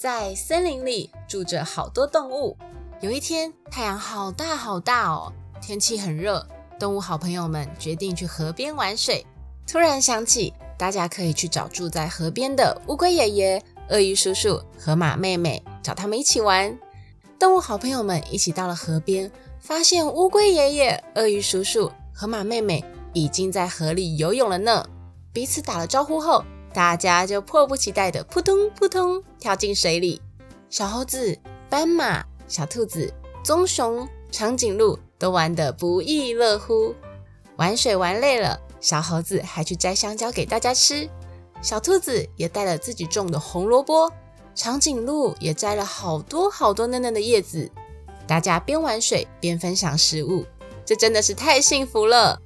在森林里住着好多动物。有一天，太阳好大好大哦，天气很热，动物好朋友们决定去河边玩水。突然想起，大家可以去找住在河边的乌龟爷爷、鳄鱼叔叔、河马妹妹，找他们一起玩。动物好朋友们一起到了河边，发现乌龟爷爷、鳄鱼叔叔、河马妹妹已经在河里游泳了呢。彼此打了招呼后。大家就迫不及待的扑通扑通跳进水里，小猴子、斑马、小兔子、棕熊、长颈鹿都玩得不亦乐乎。玩水玩累了，小猴子还去摘香蕉给大家吃，小兔子也带了自己种的红萝卜，长颈鹿也摘了好多好多嫩嫩的叶子。大家边玩水边分享食物，这真的是太幸福了。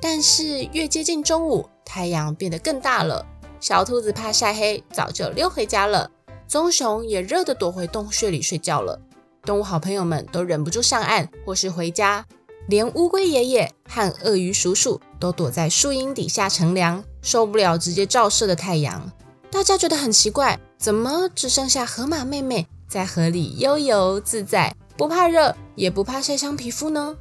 但是越接近中午，太阳变得更大了。小兔子怕晒黑，早就溜回家了。棕熊也热得躲回洞穴里睡觉了。动物好朋友们都忍不住上岸或是回家，连乌龟爷爷和鳄鱼叔叔都躲在树荫底下乘凉，受不了直接照射的太阳。大家觉得很奇怪，怎么只剩下河马妹妹在河里悠游自在，不怕热，也不怕晒伤皮肤呢？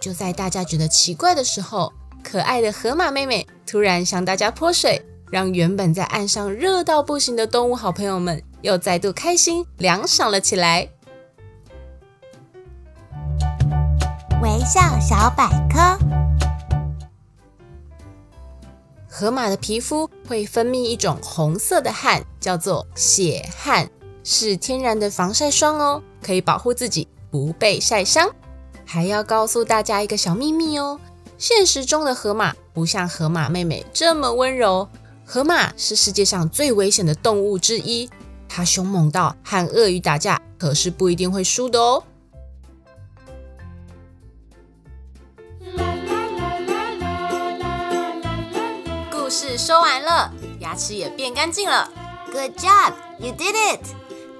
就在大家觉得奇怪的时候，可爱的河马妹妹突然向大家泼水。让原本在岸上热到不行的动物好朋友们又再度开心凉爽了起来。微笑小百科：河马的皮肤会分泌一种红色的汗，叫做血汗，是天然的防晒霜哦，可以保护自己不被晒伤。还要告诉大家一个小秘密哦，现实中的河马不像河马妹妹这么温柔。河马是世界上最危险的动物之一，它凶猛到和鳄鱼打架，可是不一定会输的哦。故事说完了，牙齿也变干净了。Good job, you did it！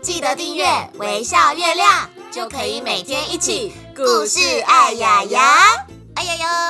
记得订阅微笑月亮，就可以每天一起故事爱牙牙，爱呀哟，